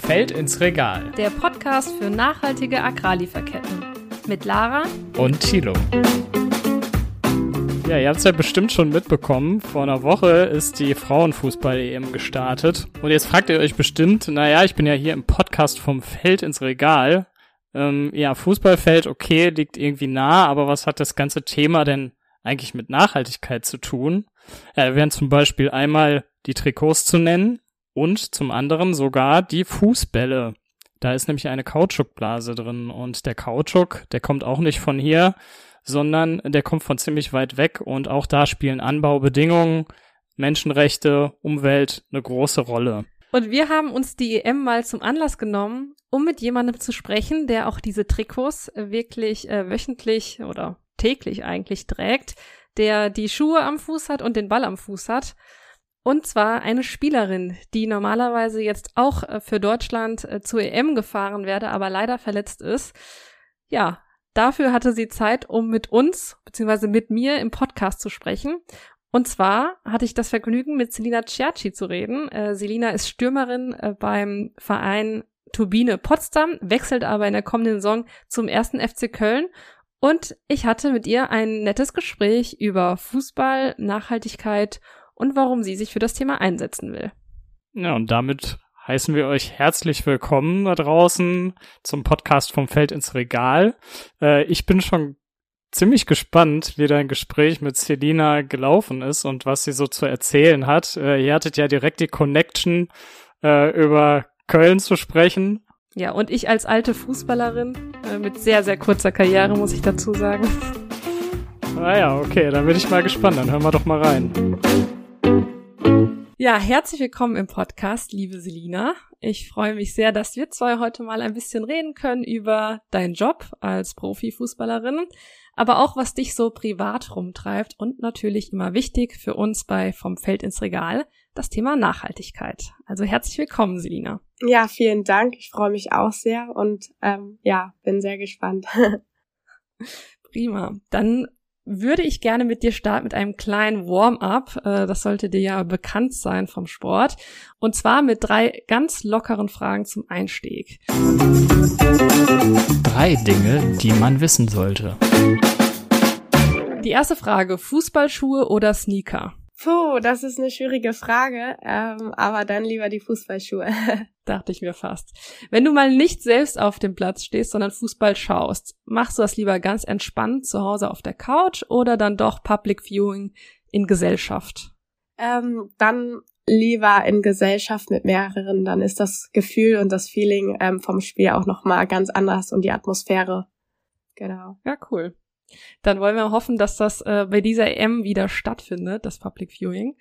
Feld ins Regal. Der Podcast für nachhaltige Agrarlieferketten. Mit Lara und Thilo. Ja, ihr habt es ja bestimmt schon mitbekommen. Vor einer Woche ist die Frauenfußball-EM gestartet. Und jetzt fragt ihr euch bestimmt, naja, ich bin ja hier im Podcast vom Feld ins Regal. Ähm, ja, Fußballfeld, okay, liegt irgendwie nah, aber was hat das ganze Thema denn eigentlich mit Nachhaltigkeit zu tun? Ja, da wären zum Beispiel einmal die Trikots zu nennen und zum anderen sogar die Fußbälle. Da ist nämlich eine Kautschukblase drin und der Kautschuk, der kommt auch nicht von hier, sondern der kommt von ziemlich weit weg und auch da spielen Anbaubedingungen, Menschenrechte, Umwelt eine große Rolle. Und wir haben uns die EM mal zum Anlass genommen, um mit jemandem zu sprechen, der auch diese Trikots wirklich äh, wöchentlich oder täglich eigentlich trägt, der die Schuhe am Fuß hat und den Ball am Fuß hat. Und zwar eine Spielerin, die normalerweise jetzt auch äh, für Deutschland äh, zur EM gefahren werde, aber leider verletzt ist. Ja, dafür hatte sie Zeit, um mit uns, beziehungsweise mit mir im Podcast zu sprechen. Und zwar hatte ich das Vergnügen, mit Selina Ciacci zu reden. Äh, Selina ist Stürmerin äh, beim Verein Turbine Potsdam, wechselt aber in der kommenden Saison zum ersten FC Köln. Und ich hatte mit ihr ein nettes Gespräch über Fußball, Nachhaltigkeit und warum sie sich für das Thema einsetzen will. Ja, und damit heißen wir euch herzlich willkommen da draußen zum Podcast vom Feld ins Regal. Äh, ich bin schon ziemlich gespannt, wie dein Gespräch mit Selina gelaufen ist und was sie so zu erzählen hat. Äh, ihr hattet ja direkt die Connection, äh, über Köln zu sprechen. Ja, und ich als alte Fußballerin äh, mit sehr, sehr kurzer Karriere, muss ich dazu sagen. Ah ja, okay, dann bin ich mal gespannt. Dann hören wir doch mal rein. Ja, herzlich willkommen im Podcast, liebe Selina. Ich freue mich sehr, dass wir zwei heute mal ein bisschen reden können über deinen Job als Profifußballerin, aber auch was dich so privat rumtreibt und natürlich immer wichtig für uns bei Vom Feld ins Regal, das Thema Nachhaltigkeit. Also herzlich willkommen, Selina. Ja, vielen Dank. Ich freue mich auch sehr und ähm, ja, bin sehr gespannt. Prima. Dann würde ich gerne mit dir starten mit einem kleinen Warm-up. Äh, das sollte dir ja bekannt sein vom Sport. Und zwar mit drei ganz lockeren Fragen zum Einstieg. Drei Dinge, die man wissen sollte. Die erste Frage, Fußballschuhe oder Sneaker? Puh, das ist eine schwierige Frage, ähm, aber dann lieber die Fußballschuhe. Dachte ich mir fast. Wenn du mal nicht selbst auf dem Platz stehst, sondern Fußball schaust, machst du das lieber ganz entspannt zu Hause auf der Couch oder dann doch Public Viewing in Gesellschaft? Ähm, dann lieber in Gesellschaft mit mehreren, dann ist das Gefühl und das Feeling ähm, vom Spiel auch nochmal ganz anders und die Atmosphäre. Genau. Ja, cool. Dann wollen wir hoffen, dass das äh, bei dieser EM wieder stattfindet, das Public Viewing.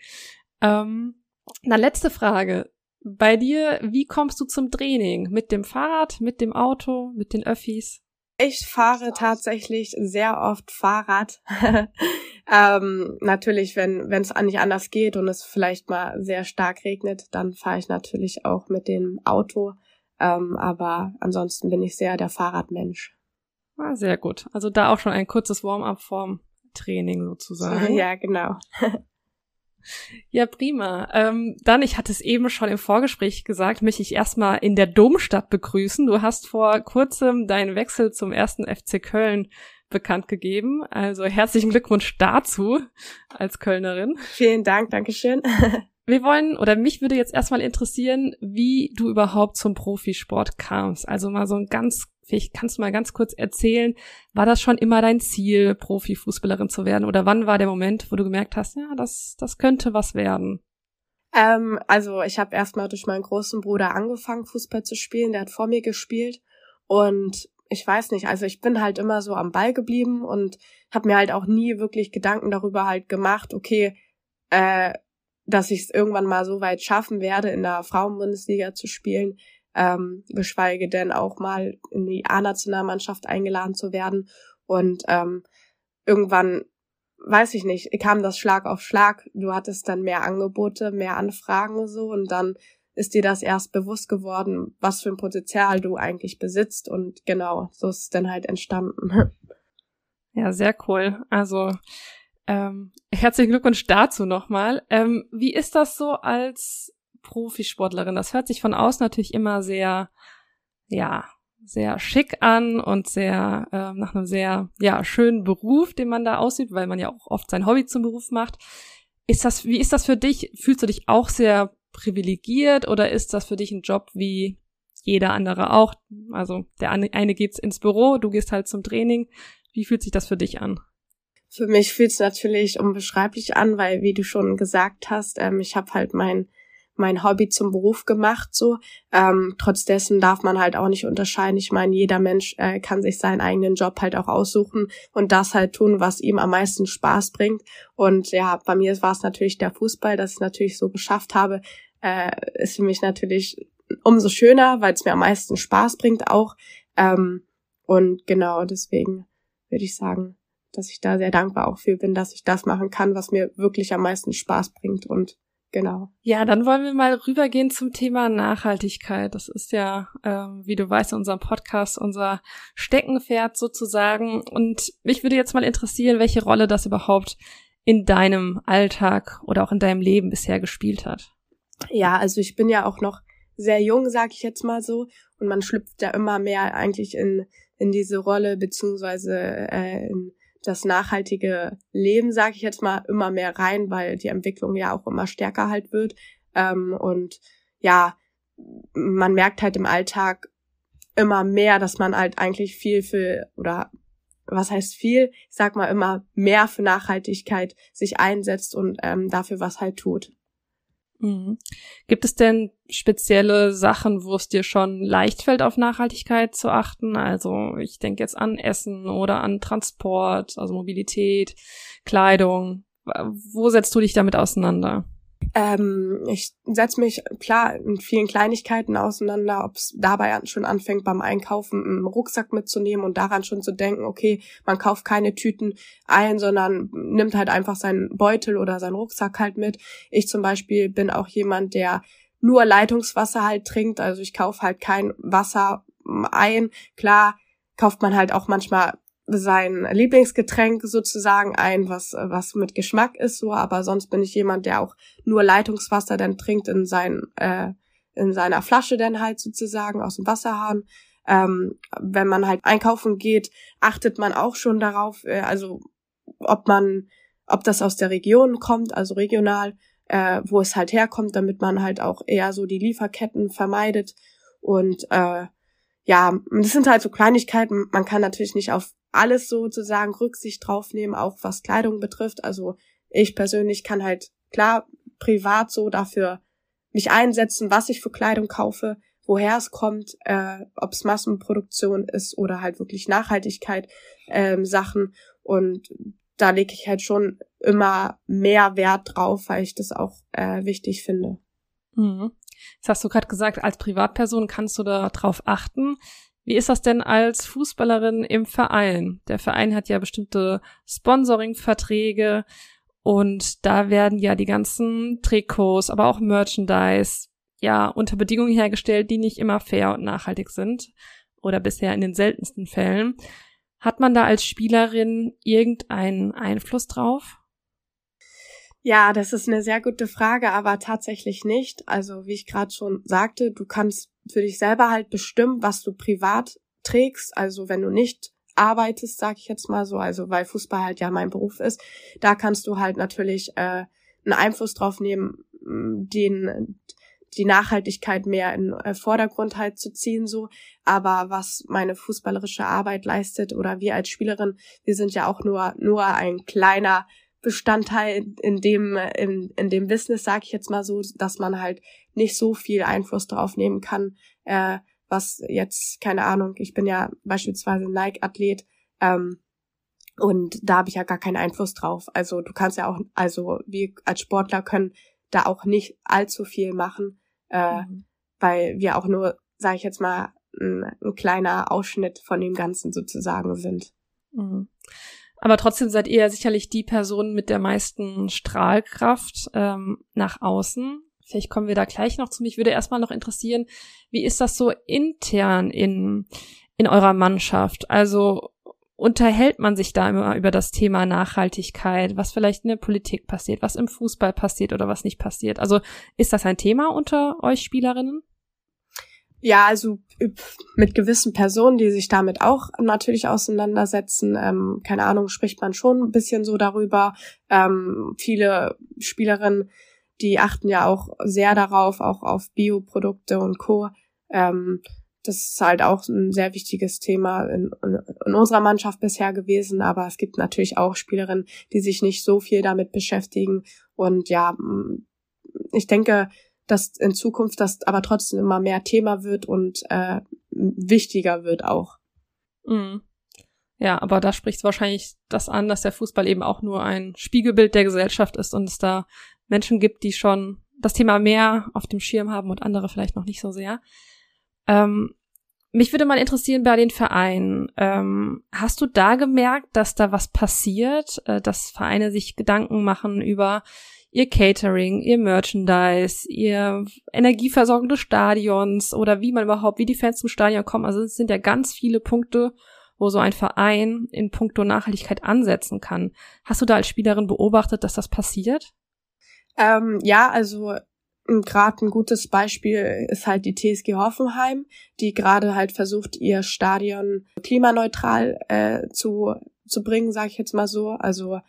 Ähm, dann letzte Frage. Bei dir, wie kommst du zum Training? Mit dem Fahrrad, mit dem Auto, mit den Öffis? Ich fahre tatsächlich sehr oft Fahrrad. ähm, natürlich, wenn wenn es nicht anders geht und es vielleicht mal sehr stark regnet, dann fahre ich natürlich auch mit dem Auto. Ähm, aber ansonsten bin ich sehr der Fahrradmensch. Ah, sehr gut. Also da auch schon ein kurzes Warm-up vorm Training sozusagen. Ja, genau. Ja, prima. Ähm, dann, ich hatte es eben schon im Vorgespräch gesagt, möchte ich erstmal in der Domstadt begrüßen. Du hast vor kurzem deinen Wechsel zum ersten FC Köln bekannt gegeben. Also herzlichen Glückwunsch dazu als Kölnerin. Vielen Dank, Dankeschön. Wir wollen, oder mich würde jetzt erstmal interessieren, wie du überhaupt zum Profisport kamst. Also mal so ein ganz Vielleicht kannst du mal ganz kurz erzählen, war das schon immer dein Ziel, Profifußballerin zu werden? Oder wann war der Moment, wo du gemerkt hast, ja, das, das könnte was werden? Ähm, also ich habe erstmal durch meinen großen Bruder angefangen, Fußball zu spielen. Der hat vor mir gespielt. Und ich weiß nicht, also ich bin halt immer so am Ball geblieben und habe mir halt auch nie wirklich Gedanken darüber halt gemacht, okay, äh, dass ich es irgendwann mal so weit schaffen werde, in der Frauenbundesliga zu spielen ähm, geschweige denn auch mal in die A-Nationalmannschaft eingeladen zu werden. Und ähm, irgendwann, weiß ich nicht, kam das Schlag auf Schlag. Du hattest dann mehr Angebote, mehr Anfragen so und dann ist dir das erst bewusst geworden, was für ein Potenzial du eigentlich besitzt und genau, so ist es dann halt entstanden. Ja, sehr cool. Also ähm, herzlichen Glückwunsch dazu nochmal. Ähm, wie ist das so als Profisportlerin. Das hört sich von außen natürlich immer sehr, ja, sehr schick an und sehr äh, nach einem sehr ja schönen Beruf, den man da ausübt, weil man ja auch oft sein Hobby zum Beruf macht. Ist das wie ist das für dich? Fühlst du dich auch sehr privilegiert oder ist das für dich ein Job wie jeder andere auch? Also der eine geht ins Büro, du gehst halt zum Training. Wie fühlt sich das für dich an? Für mich fühlt es natürlich unbeschreiblich an, weil wie du schon gesagt hast, ähm, ich habe halt mein mein Hobby zum Beruf gemacht, so. Ähm, trotz dessen darf man halt auch nicht unterscheiden. Ich meine, jeder Mensch äh, kann sich seinen eigenen Job halt auch aussuchen und das halt tun, was ihm am meisten Spaß bringt. Und ja, bei mir war es natürlich der Fußball, dass ich natürlich so geschafft habe, äh, ist für mich natürlich umso schöner, weil es mir am meisten Spaß bringt auch. Ähm, und genau deswegen würde ich sagen, dass ich da sehr dankbar auch für bin, dass ich das machen kann, was mir wirklich am meisten Spaß bringt und Genau. Ja, dann wollen wir mal rübergehen zum Thema Nachhaltigkeit. Das ist ja, ähm, wie du weißt, in unserem Podcast unser Steckenpferd sozusagen. Und mich würde jetzt mal interessieren, welche Rolle das überhaupt in deinem Alltag oder auch in deinem Leben bisher gespielt hat. Ja, also ich bin ja auch noch sehr jung, sag ich jetzt mal so. Und man schlüpft ja immer mehr eigentlich in, in diese Rolle, beziehungsweise äh, in das nachhaltige Leben, sage ich jetzt mal, immer mehr rein, weil die Entwicklung ja auch immer stärker halt wird. Ähm, und ja, man merkt halt im Alltag immer mehr, dass man halt eigentlich viel für oder was heißt viel, ich sag mal immer mehr für Nachhaltigkeit sich einsetzt und ähm, dafür was halt tut. Mhm. Gibt es denn spezielle Sachen, wo es dir schon leicht fällt, auf Nachhaltigkeit zu achten? Also ich denke jetzt an Essen oder an Transport, also Mobilität, Kleidung. Wo setzt du dich damit auseinander? Ähm, ich setze mich klar in vielen Kleinigkeiten auseinander, ob es dabei schon anfängt beim Einkaufen einen Rucksack mitzunehmen und daran schon zu denken, okay, man kauft keine Tüten ein, sondern nimmt halt einfach seinen Beutel oder seinen Rucksack halt mit. Ich zum Beispiel bin auch jemand, der nur Leitungswasser halt trinkt, also ich kaufe halt kein Wasser ein. Klar kauft man halt auch manchmal sein Lieblingsgetränk sozusagen ein, was, was mit Geschmack ist, so, aber sonst bin ich jemand, der auch nur Leitungswasser dann trinkt in sein, äh, in seiner Flasche dann halt sozusagen aus dem Wasserhahn. Ähm, wenn man halt einkaufen geht, achtet man auch schon darauf, äh, also ob man, ob das aus der Region kommt, also regional, äh, wo es halt herkommt, damit man halt auch eher so die Lieferketten vermeidet. Und äh, ja, das sind halt so Kleinigkeiten. Man kann natürlich nicht auf alles sozusagen Rücksicht drauf nehmen, auch was Kleidung betrifft. Also ich persönlich kann halt klar privat so dafür mich einsetzen, was ich für Kleidung kaufe, woher es kommt, äh, ob es Massenproduktion ist oder halt wirklich Nachhaltigkeit ähm, Sachen. Und da lege ich halt schon immer mehr Wert drauf, weil ich das auch äh, wichtig finde. Mhm. Jetzt hast du gerade gesagt, als Privatperson kannst du da drauf achten. Wie ist das denn als Fußballerin im Verein? Der Verein hat ja bestimmte Sponsoring-Verträge und da werden ja die ganzen Trikots, aber auch Merchandise ja unter Bedingungen hergestellt, die nicht immer fair und nachhaltig sind oder bisher in den seltensten Fällen. Hat man da als Spielerin irgendeinen Einfluss drauf? Ja, das ist eine sehr gute Frage, aber tatsächlich nicht. Also wie ich gerade schon sagte, du kannst für dich selber halt bestimmen, was du privat trägst. Also wenn du nicht arbeitest, sag ich jetzt mal so, also weil Fußball halt ja mein Beruf ist, da kannst du halt natürlich äh, einen Einfluss drauf nehmen, den die Nachhaltigkeit mehr in äh, Vordergrund halt zu ziehen so. Aber was meine fußballerische Arbeit leistet oder wir als Spielerin, wir sind ja auch nur nur ein kleiner Bestandteil in dem, in, in dem Business, sage ich jetzt mal so, dass man halt nicht so viel Einfluss drauf nehmen kann, äh, was jetzt, keine Ahnung, ich bin ja beispielsweise Nike-Athlet, ähm, und da habe ich ja gar keinen Einfluss drauf. Also du kannst ja auch, also wir als Sportler können da auch nicht allzu viel machen, äh, mhm. weil wir auch nur, sage ich jetzt mal, ein, ein, kleiner Ausschnitt von dem Ganzen sozusagen sind. Mhm. Aber trotzdem seid ihr ja sicherlich die Person mit der meisten Strahlkraft ähm, nach außen. Vielleicht kommen wir da gleich noch zu. Mich würde erstmal noch interessieren, wie ist das so intern in, in eurer Mannschaft? Also unterhält man sich da immer über das Thema Nachhaltigkeit, was vielleicht in der Politik passiert, was im Fußball passiert oder was nicht passiert? Also ist das ein Thema unter euch Spielerinnen? Ja, also mit gewissen Personen, die sich damit auch natürlich auseinandersetzen, ähm, keine Ahnung, spricht man schon ein bisschen so darüber. Ähm, viele Spielerinnen, die achten ja auch sehr darauf, auch auf Bioprodukte und Co. Ähm, das ist halt auch ein sehr wichtiges Thema in, in, unserer Mannschaft bisher gewesen, aber es gibt natürlich auch Spielerinnen, die sich nicht so viel damit beschäftigen. Und ja, ich denke, dass in Zukunft das aber trotzdem immer mehr Thema wird und äh, wichtiger wird auch. Mhm. Ja, aber da spricht wahrscheinlich das an, dass der Fußball eben auch nur ein Spiegelbild der Gesellschaft ist und es da Menschen gibt, die schon das Thema mehr auf dem Schirm haben und andere vielleicht noch nicht so sehr. Ähm, mich würde mal interessieren bei den Vereinen. Ähm, hast du da gemerkt, dass da was passiert, äh, dass Vereine sich Gedanken machen über ihr Catering, ihr Merchandise, ihr Energieversorgung des Stadions oder wie man überhaupt, wie die Fans zum Stadion kommen. Also es sind ja ganz viele Punkte, wo so ein Verein in puncto Nachhaltigkeit ansetzen kann. Hast du da als Spielerin beobachtet, dass das passiert? Ähm, ja, also gerade ein gutes Beispiel ist halt die TSG Hoffenheim, die gerade halt versucht, ihr Stadion klimaneutral äh, zu, zu bringen, sage ich jetzt mal so. Also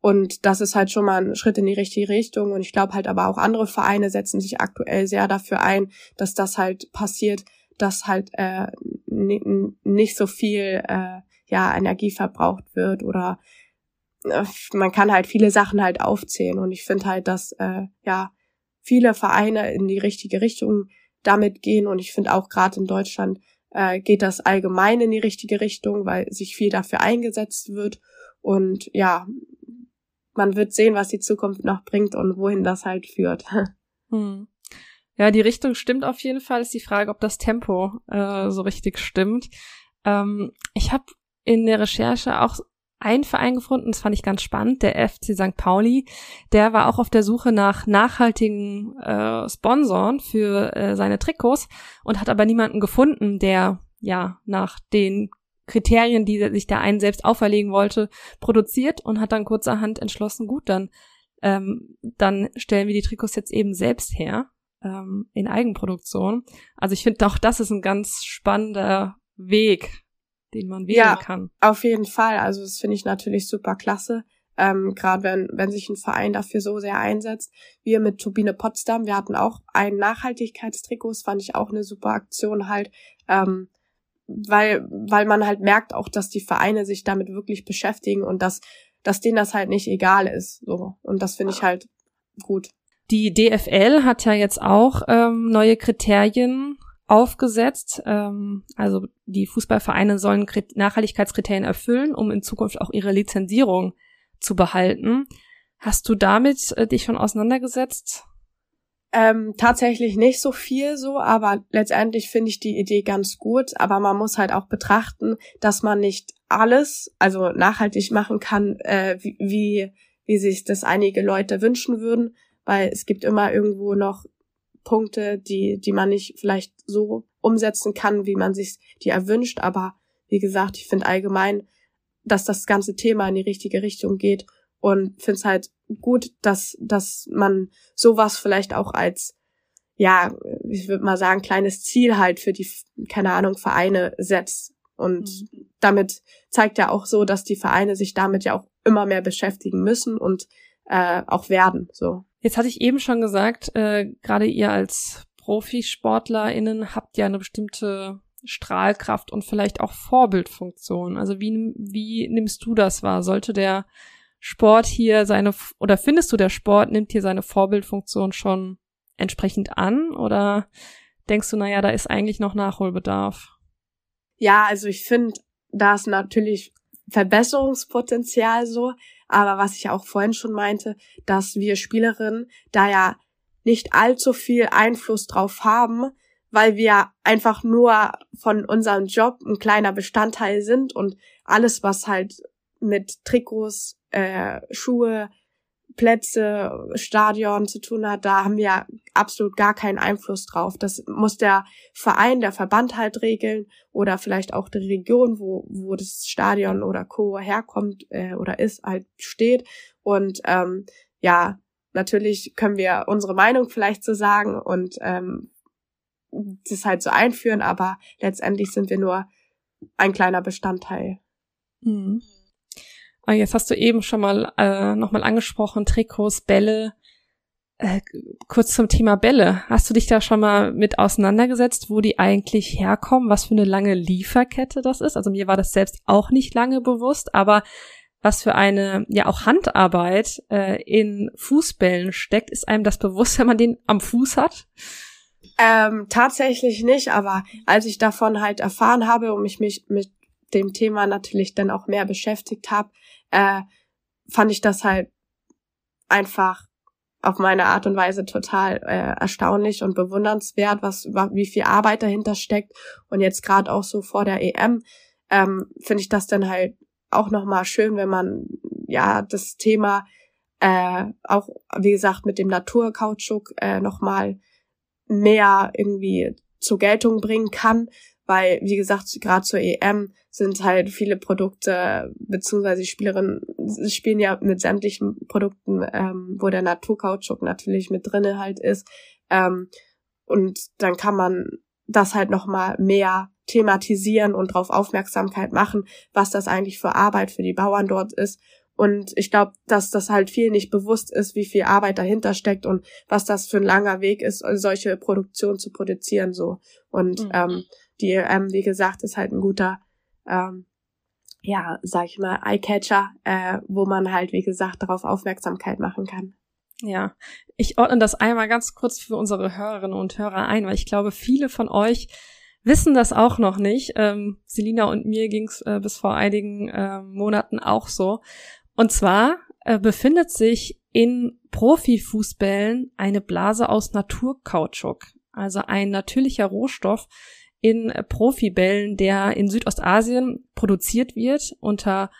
und das ist halt schon mal ein Schritt in die richtige Richtung. Und ich glaube halt aber auch andere Vereine setzen sich aktuell sehr dafür ein, dass das halt passiert, dass halt äh, nicht so viel äh, ja Energie verbraucht wird oder äh, man kann halt viele Sachen halt aufzählen. Und ich finde halt, dass äh, ja viele Vereine in die richtige Richtung damit gehen. Und ich finde auch gerade in Deutschland äh, geht das allgemein in die richtige Richtung, weil sich viel dafür eingesetzt wird. Und ja, man wird sehen, was die Zukunft noch bringt und wohin das halt führt. Hm. Ja, die Richtung stimmt auf jeden Fall. Ist die Frage, ob das Tempo äh, so richtig stimmt. Ähm, ich habe in der Recherche auch einen Verein gefunden, das fand ich ganz spannend, der FC St. Pauli. Der war auch auf der Suche nach nachhaltigen äh, Sponsoren für äh, seine Trikots und hat aber niemanden gefunden, der ja nach den Kriterien, die sich der einen selbst auferlegen wollte, produziert und hat dann kurzerhand entschlossen, gut, dann, ähm, dann stellen wir die Trikots jetzt eben selbst her ähm, in Eigenproduktion. Also ich finde auch, das ist ein ganz spannender Weg, den man wählen ja, kann. Auf jeden Fall. Also das finde ich natürlich super klasse. Ähm, Gerade wenn, wenn sich ein Verein dafür so sehr einsetzt. Wir mit Turbine Potsdam, wir hatten auch ein Nachhaltigkeitstrikot, das fand ich auch eine super Aktion halt. Ähm, weil, weil man halt merkt auch, dass die Vereine sich damit wirklich beschäftigen und dass, dass denen das halt nicht egal ist. So. Und das finde ich halt gut. Die DFL hat ja jetzt auch ähm, neue Kriterien aufgesetzt. Ähm, also die Fußballvereine sollen Nachhaltigkeitskriterien erfüllen, um in Zukunft auch ihre Lizenzierung zu behalten. Hast du damit äh, dich schon auseinandergesetzt? Ähm, tatsächlich nicht so viel so, aber letztendlich finde ich die Idee ganz gut. Aber man muss halt auch betrachten, dass man nicht alles, also nachhaltig machen kann, äh, wie, wie, wie sich das einige Leute wünschen würden, weil es gibt immer irgendwo noch Punkte, die, die man nicht vielleicht so umsetzen kann, wie man sich die erwünscht. Aber wie gesagt, ich finde allgemein, dass das ganze Thema in die richtige Richtung geht und finde es halt gut, dass, dass man sowas vielleicht auch als, ja, ich würde mal sagen, kleines Ziel halt für die, keine Ahnung, Vereine setzt. Und mhm. damit zeigt ja auch so, dass die Vereine sich damit ja auch immer mehr beschäftigen müssen und äh, auch werden. So. Jetzt hatte ich eben schon gesagt, äh, gerade ihr als ProfisportlerInnen habt ja eine bestimmte Strahlkraft und vielleicht auch Vorbildfunktion. Also wie, wie nimmst du das wahr? Sollte der Sport hier seine, oder findest du, der Sport nimmt hier seine Vorbildfunktion schon entsprechend an? Oder denkst du, naja, da ist eigentlich noch Nachholbedarf? Ja, also ich finde, da ist natürlich Verbesserungspotenzial so, aber was ich auch vorhin schon meinte, dass wir Spielerinnen da ja nicht allzu viel Einfluss drauf haben, weil wir einfach nur von unserem Job ein kleiner Bestandteil sind und alles, was halt mit Trikots, äh, Schuhe, Plätze, Stadion zu tun hat, da haben wir absolut gar keinen Einfluss drauf. Das muss der Verein, der Verband halt regeln oder vielleicht auch die Region, wo, wo das Stadion oder Co. herkommt äh, oder ist, halt steht. Und ähm, ja, natürlich können wir unsere Meinung vielleicht so sagen und ähm, das halt so einführen, aber letztendlich sind wir nur ein kleiner Bestandteil. Mhm. Ah, jetzt hast du eben schon mal äh, nochmal angesprochen, Trikots, Bälle. Äh, kurz zum Thema Bälle. Hast du dich da schon mal mit auseinandergesetzt, wo die eigentlich herkommen, was für eine lange Lieferkette das ist? Also mir war das selbst auch nicht lange bewusst, aber was für eine ja auch Handarbeit äh, in Fußbällen steckt, ist einem das bewusst, wenn man den am Fuß hat? Ähm, tatsächlich nicht, aber als ich davon halt erfahren habe und mich, mich mit dem Thema natürlich dann auch mehr beschäftigt habe, äh, fand ich das halt einfach auf meine Art und Weise total äh, erstaunlich und bewundernswert, was wie viel Arbeit dahinter steckt. Und jetzt gerade auch so vor der EM ähm, finde ich das dann halt auch nochmal schön, wenn man ja das Thema äh, auch, wie gesagt, mit dem Naturkautschuk äh, nochmal mehr irgendwie zur Geltung bringen kann, weil, wie gesagt, gerade zur EM sind halt viele Produkte, beziehungsweise Spielerinnen spielen ja mit sämtlichen Produkten, ähm, wo der Naturkautschuk natürlich mit drinne halt ist. Ähm, und dann kann man das halt nochmal mehr thematisieren und darauf Aufmerksamkeit machen, was das eigentlich für Arbeit für die Bauern dort ist. Und ich glaube, dass das halt viel nicht bewusst ist, wie viel Arbeit dahinter steckt und was das für ein langer Weg ist, solche Produktion zu produzieren so. Und mhm. ähm, die EM, wie gesagt, ist halt ein guter, ähm, ja, sag ich mal, Eyecatcher, äh, wo man halt, wie gesagt, darauf Aufmerksamkeit machen kann. Ja, ich ordne das einmal ganz kurz für unsere Hörerinnen und Hörer ein, weil ich glaube, viele von euch wissen das auch noch nicht. Ähm, Selina und mir ging's äh, bis vor einigen äh, Monaten auch so. Und zwar äh, befindet sich in Profifußbällen eine Blase aus Naturkautschuk, also ein natürlicher Rohstoff in Profibällen, der in Südostasien produziert wird unter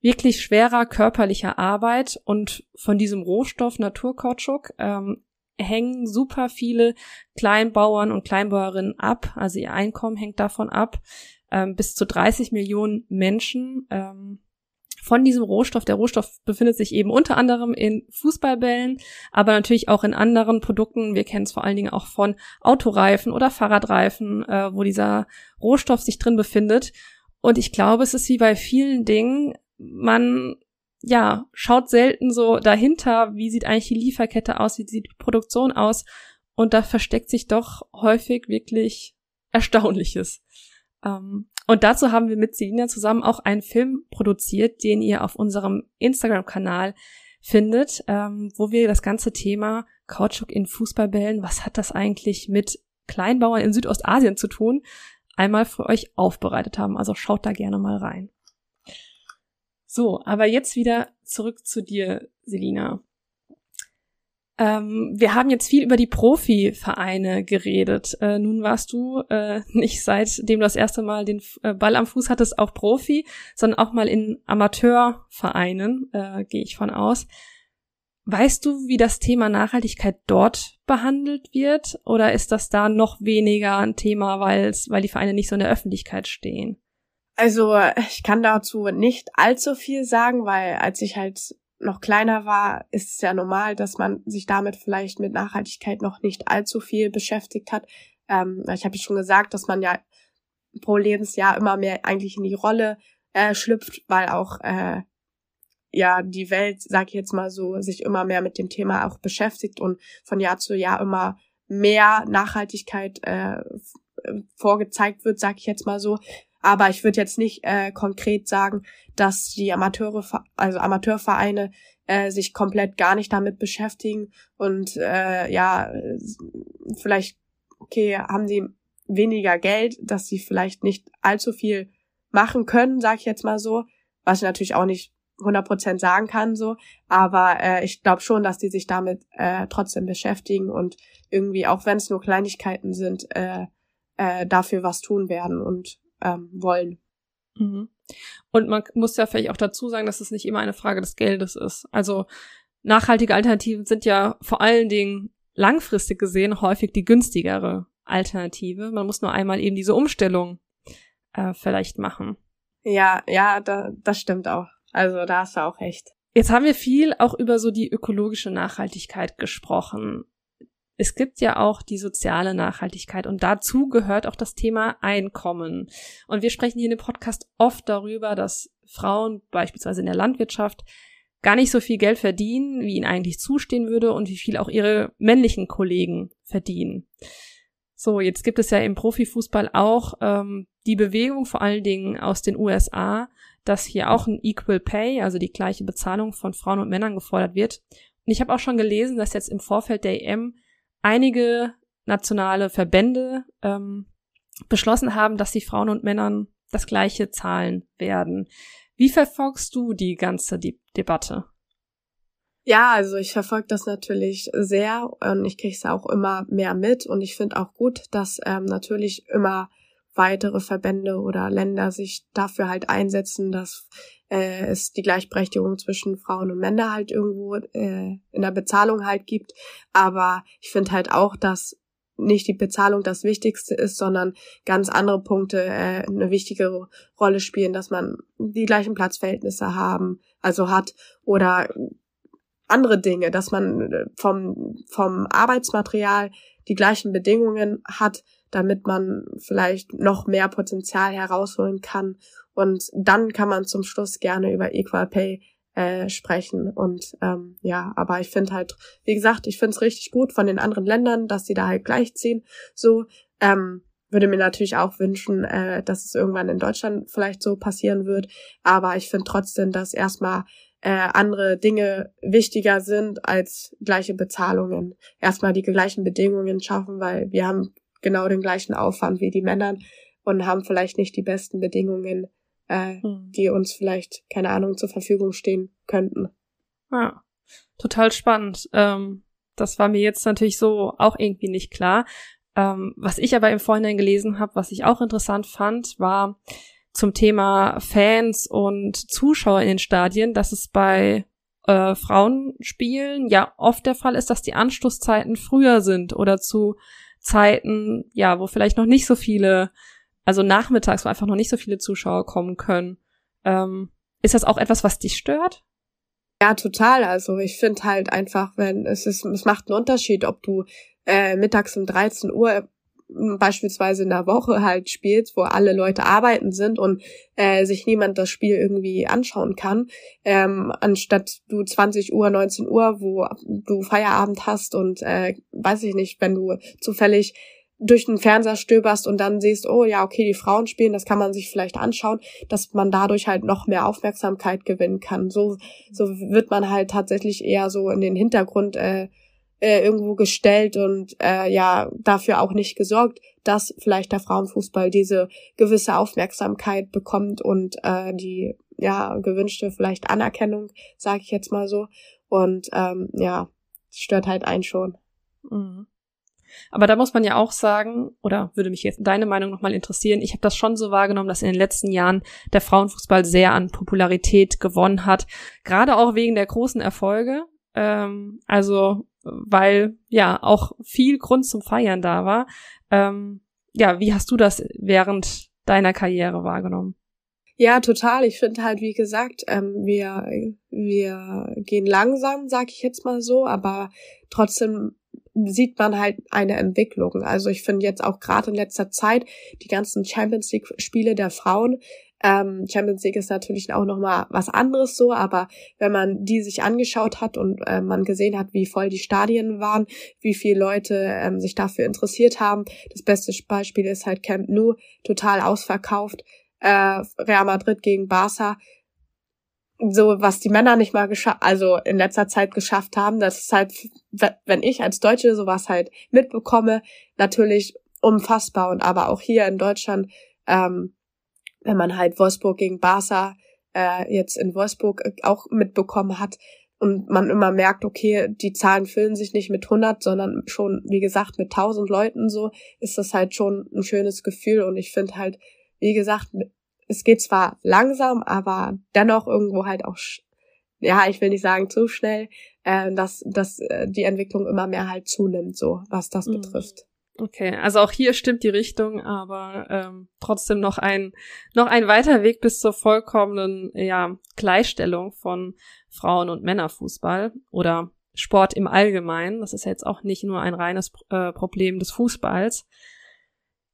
wirklich schwerer körperlicher Arbeit und von diesem Rohstoff Naturkautschuk ähm, hängen super viele Kleinbauern und Kleinbäuerinnen ab. Also ihr Einkommen hängt davon ab. Ähm, bis zu 30 Millionen Menschen ähm, von diesem Rohstoff. Der Rohstoff befindet sich eben unter anderem in Fußballbällen, aber natürlich auch in anderen Produkten. Wir kennen es vor allen Dingen auch von Autoreifen oder Fahrradreifen, äh, wo dieser Rohstoff sich drin befindet. Und ich glaube, es ist wie bei vielen Dingen, man ja, schaut selten so dahinter, wie sieht eigentlich die Lieferkette aus, wie sieht die Produktion aus. Und da versteckt sich doch häufig wirklich Erstaunliches. Ähm, und dazu haben wir mit Selina zusammen auch einen Film produziert, den ihr auf unserem Instagram-Kanal findet, ähm, wo wir das ganze Thema Kautschuk in Fußballbällen, was hat das eigentlich mit Kleinbauern in Südostasien zu tun, einmal für euch aufbereitet haben. Also schaut da gerne mal rein. So, aber jetzt wieder zurück zu dir, Selina. Ähm, wir haben jetzt viel über die Profivereine geredet. Äh, nun warst du äh, nicht seitdem du das erste Mal den äh, Ball am Fuß hattest auch Profi, sondern auch mal in Amateurvereinen, äh, gehe ich von aus. Weißt du, wie das Thema Nachhaltigkeit dort behandelt wird? Oder ist das da noch weniger ein Thema, weil die Vereine nicht so in der Öffentlichkeit stehen? Also ich kann dazu nicht allzu viel sagen, weil als ich halt noch kleiner war, ist es ja normal, dass man sich damit vielleicht mit Nachhaltigkeit noch nicht allzu viel beschäftigt hat. Ähm, ich habe schon gesagt, dass man ja pro Lebensjahr immer mehr eigentlich in die Rolle äh, schlüpft, weil auch äh, ja die Welt, sag ich jetzt mal so, sich immer mehr mit dem Thema auch beschäftigt und von Jahr zu Jahr immer mehr Nachhaltigkeit äh, vorgezeigt wird, sag ich jetzt mal so. Aber ich würde jetzt nicht äh, konkret sagen, dass die Amateure, also Amateurvereine äh, sich komplett gar nicht damit beschäftigen und äh, ja, vielleicht, okay, haben sie weniger Geld, dass sie vielleicht nicht allzu viel machen können, sag ich jetzt mal so, was ich natürlich auch nicht 100% sagen kann so, aber äh, ich glaube schon, dass die sich damit äh, trotzdem beschäftigen und irgendwie, auch wenn es nur Kleinigkeiten sind, äh, äh, dafür was tun werden. Und ähm, wollen. Mhm. Und man muss ja vielleicht auch dazu sagen, dass es nicht immer eine Frage des Geldes ist. Also nachhaltige Alternativen sind ja vor allen Dingen langfristig gesehen häufig die günstigere Alternative. Man muss nur einmal eben diese Umstellung äh, vielleicht machen. Ja, ja, da, das stimmt auch. Also da hast du auch recht. Jetzt haben wir viel auch über so die ökologische Nachhaltigkeit gesprochen. Es gibt ja auch die soziale Nachhaltigkeit und dazu gehört auch das Thema Einkommen. Und wir sprechen hier in dem Podcast oft darüber, dass Frauen beispielsweise in der Landwirtschaft gar nicht so viel Geld verdienen, wie ihnen eigentlich zustehen würde und wie viel auch ihre männlichen Kollegen verdienen. So, jetzt gibt es ja im Profifußball auch ähm, die Bewegung, vor allen Dingen aus den USA, dass hier auch ein Equal Pay, also die gleiche Bezahlung von Frauen und Männern gefordert wird. Und ich habe auch schon gelesen, dass jetzt im Vorfeld der EM einige nationale Verbände ähm, beschlossen haben, dass die Frauen und Männern das gleiche zahlen werden. Wie verfolgst du die ganze De Debatte? Ja, also ich verfolge das natürlich sehr und ich kriege es auch immer mehr mit und ich finde auch gut, dass ähm, natürlich immer weitere Verbände oder Länder sich dafür halt einsetzen, dass äh, es die Gleichberechtigung zwischen Frauen und Männern halt irgendwo äh, in der Bezahlung halt gibt. Aber ich finde halt auch, dass nicht die Bezahlung das Wichtigste ist, sondern ganz andere Punkte äh, eine wichtige Rolle spielen, dass man die gleichen Platzverhältnisse haben, also hat oder andere Dinge, dass man äh, vom, vom Arbeitsmaterial die gleichen Bedingungen hat, damit man vielleicht noch mehr Potenzial herausholen kann. Und dann kann man zum Schluss gerne über Equal Pay äh, sprechen. Und ähm, ja, aber ich finde halt, wie gesagt, ich finde es richtig gut von den anderen Ländern, dass sie da halt gleichziehen. So, ähm, würde mir natürlich auch wünschen, äh, dass es irgendwann in Deutschland vielleicht so passieren wird. Aber ich finde trotzdem, dass erstmal äh, andere Dinge wichtiger sind als gleiche Bezahlungen. Erstmal die gleichen Bedingungen schaffen, weil wir haben genau den gleichen Aufwand wie die Männer und haben vielleicht nicht die besten Bedingungen äh, hm. die uns vielleicht, keine Ahnung, zur Verfügung stehen könnten. Ja, total spannend. Ähm, das war mir jetzt natürlich so auch irgendwie nicht klar. Ähm, was ich aber im Vorhinein gelesen habe, was ich auch interessant fand, war zum Thema Fans und Zuschauer in den Stadien, dass es bei äh, Frauenspielen ja oft der Fall ist, dass die Anstoßzeiten früher sind oder zu Zeiten, ja, wo vielleicht noch nicht so viele also nachmittags, wo einfach noch nicht so viele Zuschauer kommen können. Ähm, ist das auch etwas, was dich stört? Ja, total. Also ich finde halt einfach, wenn es ist, es macht einen Unterschied, ob du äh, mittags um 13 Uhr beispielsweise in der Woche halt spielst, wo alle Leute arbeiten sind und äh, sich niemand das Spiel irgendwie anschauen kann, ähm, anstatt du 20 Uhr, 19 Uhr, wo du Feierabend hast und äh, weiß ich nicht, wenn du zufällig durch den Fernseher stöberst und dann siehst, oh ja, okay, die Frauen spielen, das kann man sich vielleicht anschauen, dass man dadurch halt noch mehr Aufmerksamkeit gewinnen kann. So, so wird man halt tatsächlich eher so in den Hintergrund äh, äh, irgendwo gestellt und äh, ja dafür auch nicht gesorgt, dass vielleicht der Frauenfußball diese gewisse Aufmerksamkeit bekommt und äh, die ja gewünschte vielleicht Anerkennung, sage ich jetzt mal so. Und ähm, ja, stört halt einen schon. Mhm. Aber da muss man ja auch sagen, oder würde mich jetzt deine Meinung nochmal interessieren, ich habe das schon so wahrgenommen, dass in den letzten Jahren der Frauenfußball sehr an Popularität gewonnen hat, gerade auch wegen der großen Erfolge. Ähm, also weil ja auch viel Grund zum Feiern da war. Ähm, ja, wie hast du das während deiner Karriere wahrgenommen? Ja, total. Ich finde halt, wie gesagt, ähm, wir, wir gehen langsam, sag ich jetzt mal so, aber trotzdem sieht man halt eine Entwicklung. Also ich finde jetzt auch gerade in letzter Zeit die ganzen Champions League Spiele der Frauen. Ähm, Champions League ist natürlich auch noch mal was anderes so, aber wenn man die sich angeschaut hat und äh, man gesehen hat, wie voll die Stadien waren, wie viele Leute ähm, sich dafür interessiert haben, das beste Beispiel ist halt Camp Nou, total ausverkauft. Äh, Real Madrid gegen Barca, so was die Männer nicht mal geschafft, also in letzter Zeit geschafft haben, das ist halt, wenn ich als Deutsche sowas halt mitbekomme, natürlich unfassbar und aber auch hier in Deutschland, ähm, wenn man halt Wolfsburg gegen Barca äh, jetzt in Wolfsburg auch mitbekommen hat und man immer merkt, okay, die Zahlen füllen sich nicht mit 100, sondern schon, wie gesagt, mit 1000 Leuten so, ist das halt schon ein schönes Gefühl und ich finde halt, wie gesagt, es geht zwar langsam, aber dennoch irgendwo halt auch, ja, ich will nicht sagen zu schnell, äh, dass, dass äh, die Entwicklung immer mehr halt zunimmt, so was das mhm. betrifft. Okay, also auch hier stimmt die Richtung, aber ähm, trotzdem noch ein noch ein weiter Weg bis zur vollkommenen ja, Gleichstellung von Frauen- und Männerfußball oder Sport im Allgemeinen. Das ist ja jetzt auch nicht nur ein reines äh, Problem des Fußballs.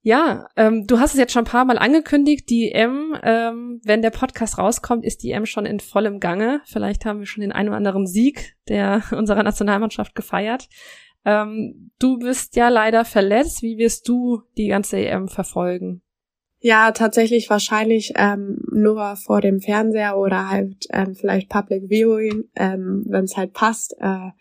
Ja, ähm, du hast es jetzt schon ein paar Mal angekündigt, die EM, ähm, wenn der Podcast rauskommt, ist die EM schon in vollem Gange. Vielleicht haben wir schon den einen oder anderen Sieg der unserer Nationalmannschaft gefeiert. Ähm, du bist ja leider verletzt. Wie wirst du die ganze EM verfolgen? Ja, tatsächlich wahrscheinlich ähm, nur vor dem Fernseher oder halt ähm, vielleicht Public Viewing, ähm, wenn es halt passt, äh,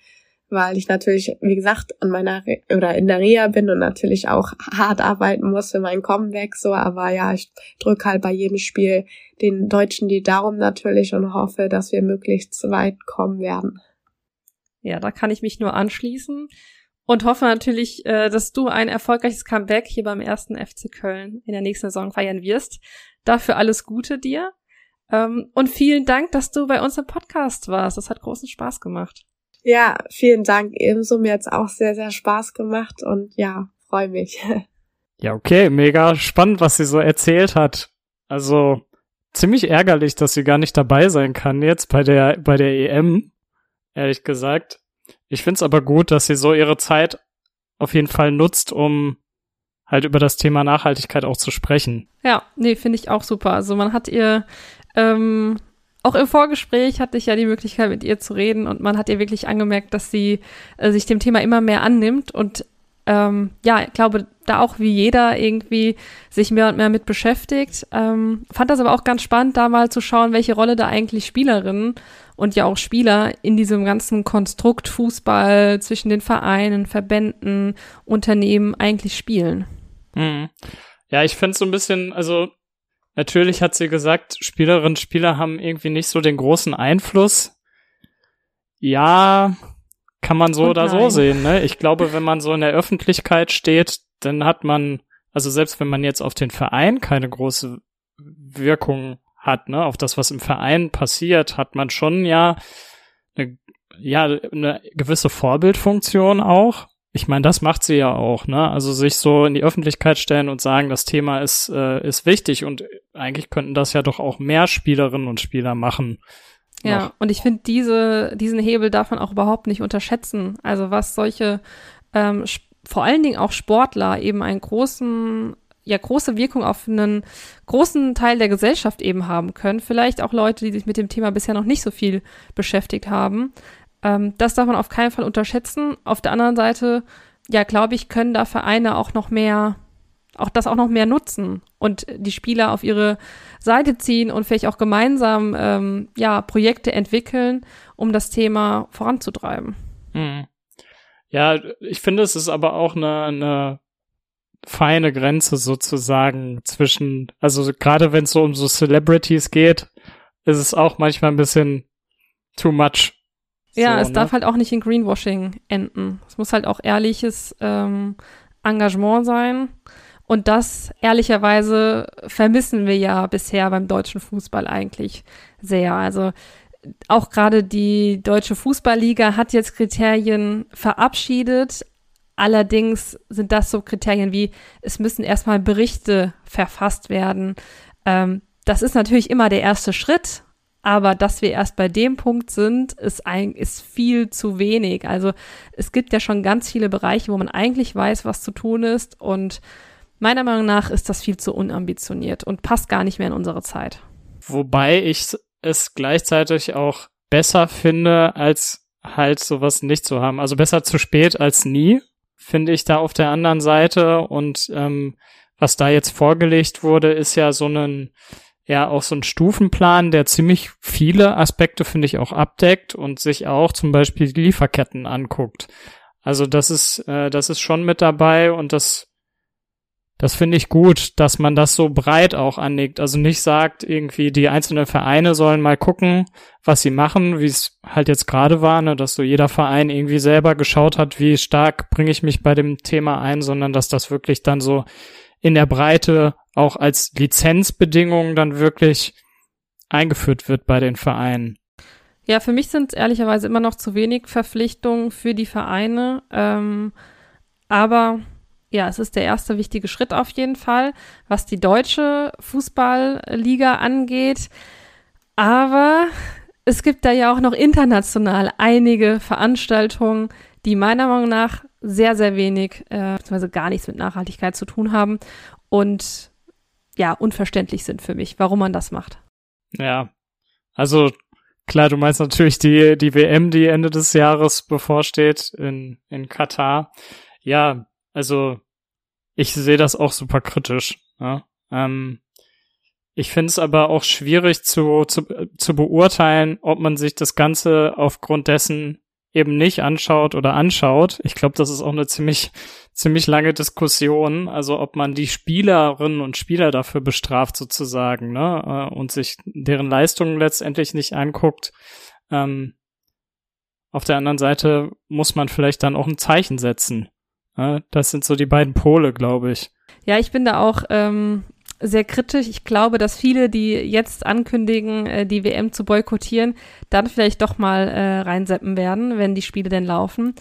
weil ich natürlich, wie gesagt, an meiner Re oder in der Reha bin und natürlich auch hart arbeiten muss für mein Comeback so, aber ja, ich drücke halt bei jedem Spiel den Deutschen die Daumen natürlich und hoffe, dass wir möglichst weit kommen werden. Ja, da kann ich mich nur anschließen und hoffe natürlich, äh, dass du ein erfolgreiches Comeback hier beim ersten FC Köln in der nächsten Saison feiern wirst. Dafür alles Gute dir. Ähm, und vielen Dank, dass du bei uns im Podcast warst. Das hat großen Spaß gemacht. Ja, vielen Dank. Ebenso mir hat's auch sehr, sehr Spaß gemacht und ja, freue mich. Ja, okay, mega spannend, was sie so erzählt hat. Also ziemlich ärgerlich, dass sie gar nicht dabei sein kann jetzt bei der bei der EM, ehrlich gesagt. Ich find's aber gut, dass sie so ihre Zeit auf jeden Fall nutzt, um halt über das Thema Nachhaltigkeit auch zu sprechen. Ja, nee, finde ich auch super. Also man hat ihr ähm, auch im Vorgespräch hatte ich ja die Möglichkeit, mit ihr zu reden und man hat ihr wirklich angemerkt, dass sie äh, sich dem Thema immer mehr annimmt und ähm, ja, ich glaube, da auch wie jeder irgendwie sich mehr und mehr mit beschäftigt. Ähm, fand das aber auch ganz spannend, da mal zu schauen, welche Rolle da eigentlich Spielerinnen und ja auch Spieler in diesem ganzen Konstrukt Fußball zwischen den Vereinen, Verbänden, Unternehmen eigentlich spielen. Mhm. Ja, ich finde so ein bisschen, also natürlich hat sie gesagt, Spielerinnen und Spieler haben irgendwie nicht so den großen Einfluss. Ja, kann man so und oder nein. so sehen, ne? Ich glaube, wenn man so in der Öffentlichkeit steht, dann hat man, also selbst wenn man jetzt auf den Verein keine große Wirkung hat, ne, auf das, was im Verein passiert, hat man schon ja eine, ja, eine gewisse Vorbildfunktion auch. Ich meine, das macht sie ja auch, ne? Also sich so in die Öffentlichkeit stellen und sagen, das Thema ist, äh, ist wichtig und eigentlich könnten das ja doch auch mehr Spielerinnen und Spieler machen. Ja, noch. und ich finde, diese, diesen Hebel darf man auch überhaupt nicht unterschätzen. Also was solche, ähm, vor allen Dingen auch Sportler eben einen großen ja große Wirkung auf einen großen Teil der Gesellschaft eben haben können. Vielleicht auch Leute, die sich mit dem Thema bisher noch nicht so viel beschäftigt haben. Ähm, das darf man auf keinen Fall unterschätzen. Auf der anderen Seite, ja, glaube ich, können da Vereine auch noch mehr, auch das auch noch mehr nutzen und die Spieler auf ihre Seite ziehen und vielleicht auch gemeinsam, ähm, ja, Projekte entwickeln, um das Thema voranzutreiben. Hm. Ja, ich finde, es ist aber auch eine, eine feine Grenze sozusagen zwischen, also gerade wenn es so um so Celebrities geht, ist es auch manchmal ein bisschen too much. Ja, so, es ne? darf halt auch nicht in Greenwashing enden. Es muss halt auch ehrliches ähm, Engagement sein. Und das ehrlicherweise vermissen wir ja bisher beim deutschen Fußball eigentlich sehr. Also auch gerade die deutsche Fußballliga hat jetzt Kriterien verabschiedet, Allerdings sind das so Kriterien wie, es müssen erstmal Berichte verfasst werden. Ähm, das ist natürlich immer der erste Schritt, aber dass wir erst bei dem Punkt sind, ist, ein, ist viel zu wenig. Also es gibt ja schon ganz viele Bereiche, wo man eigentlich weiß, was zu tun ist und meiner Meinung nach ist das viel zu unambitioniert und passt gar nicht mehr in unsere Zeit. Wobei ich es gleichzeitig auch besser finde, als halt sowas nicht zu haben. Also besser zu spät als nie finde ich da auf der anderen Seite. Und ähm, was da jetzt vorgelegt wurde, ist ja so ein, ja, auch so ein Stufenplan, der ziemlich viele Aspekte, finde ich, auch abdeckt und sich auch zum Beispiel die Lieferketten anguckt. Also das ist, äh, das ist schon mit dabei und das das finde ich gut, dass man das so breit auch anlegt. Also nicht sagt, irgendwie die einzelnen Vereine sollen mal gucken, was sie machen, wie es halt jetzt gerade war, ne, dass so jeder Verein irgendwie selber geschaut hat, wie stark bringe ich mich bei dem Thema ein, sondern dass das wirklich dann so in der Breite auch als Lizenzbedingung dann wirklich eingeführt wird bei den Vereinen. Ja, für mich sind es ehrlicherweise immer noch zu wenig Verpflichtungen für die Vereine. Ähm, aber ja, es ist der erste wichtige Schritt auf jeden Fall, was die deutsche Fußballliga angeht. Aber es gibt da ja auch noch international einige Veranstaltungen, die meiner Meinung nach sehr, sehr wenig, äh, beziehungsweise gar nichts mit Nachhaltigkeit zu tun haben und ja, unverständlich sind für mich, warum man das macht. Ja, also klar, du meinst natürlich die, die WM, die Ende des Jahres bevorsteht in, in Katar. Ja, also ich sehe das auch super kritisch. Ja? Ähm, ich finde es aber auch schwierig zu, zu, zu beurteilen, ob man sich das Ganze aufgrund dessen eben nicht anschaut oder anschaut. Ich glaube, das ist auch eine ziemlich, ziemlich lange Diskussion. Also ob man die Spielerinnen und Spieler dafür bestraft sozusagen, ne, äh, und sich deren Leistungen letztendlich nicht anguckt. Ähm, auf der anderen Seite muss man vielleicht dann auch ein Zeichen setzen. Das sind so die beiden Pole, glaube ich. Ja, ich bin da auch ähm, sehr kritisch. Ich glaube, dass viele, die jetzt ankündigen, äh, die WM zu boykottieren, dann vielleicht doch mal äh, reinseppen werden, wenn die Spiele denn laufen.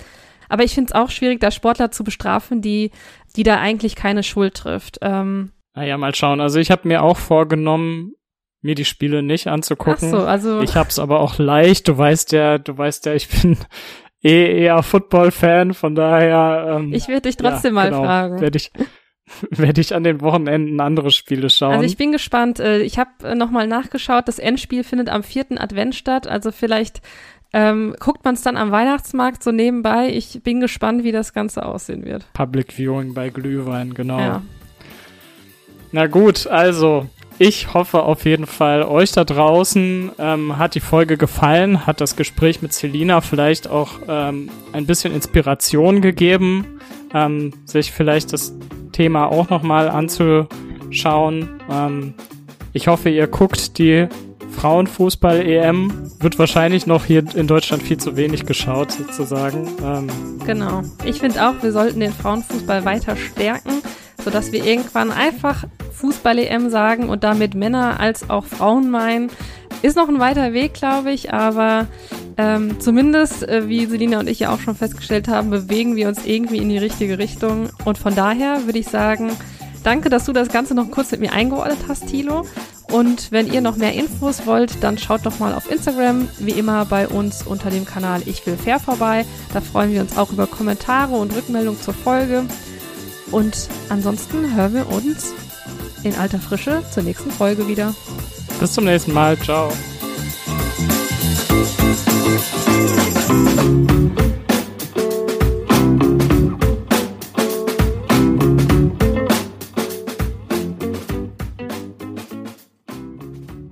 Aber ich finde es auch schwierig, da Sportler zu bestrafen, die, die da eigentlich keine Schuld trifft. Ähm, naja, mal schauen. Also ich habe mir auch vorgenommen, mir die Spiele nicht anzugucken. Ach so, also ich habe es aber auch leicht. Du weißt ja, du weißt ja, ich bin eh eher Football-Fan, von daher. Ähm, ich werde dich trotzdem ja, mal genau, fragen. Werde ich, werde ich an den Wochenenden andere Spiele schauen. Also ich bin gespannt. Äh, ich habe äh, nochmal nachgeschaut. Das Endspiel findet am vierten Advent statt. Also vielleicht ähm, guckt man es dann am Weihnachtsmarkt so nebenbei. Ich bin gespannt, wie das Ganze aussehen wird. Public Viewing bei Glühwein, genau. Ja. Na gut, also ich hoffe auf jeden Fall, euch da draußen ähm, hat die Folge gefallen, hat das Gespräch mit Selina vielleicht auch ähm, ein bisschen Inspiration gegeben, ähm, sich vielleicht das Thema auch nochmal anzuschauen. Ähm, ich hoffe, ihr guckt die Frauenfußball-EM. Wird wahrscheinlich noch hier in Deutschland viel zu wenig geschaut, sozusagen. Ähm, genau. Ich finde auch, wir sollten den Frauenfußball weiter stärken, sodass wir irgendwann einfach Fußball-EM sagen und damit Männer als auch Frauen meinen. Ist noch ein weiter Weg, glaube ich, aber ähm, zumindest, äh, wie Selina und ich ja auch schon festgestellt haben, bewegen wir uns irgendwie in die richtige Richtung. Und von daher würde ich sagen, danke, dass du das Ganze noch kurz mit mir eingeordnet hast, Tilo. Und wenn ihr noch mehr Infos wollt, dann schaut doch mal auf Instagram, wie immer bei uns unter dem Kanal Ich will fair vorbei. Da freuen wir uns auch über Kommentare und Rückmeldungen zur Folge. Und ansonsten hören wir uns in alter Frische zur nächsten Folge wieder. Bis zum nächsten Mal. Ciao.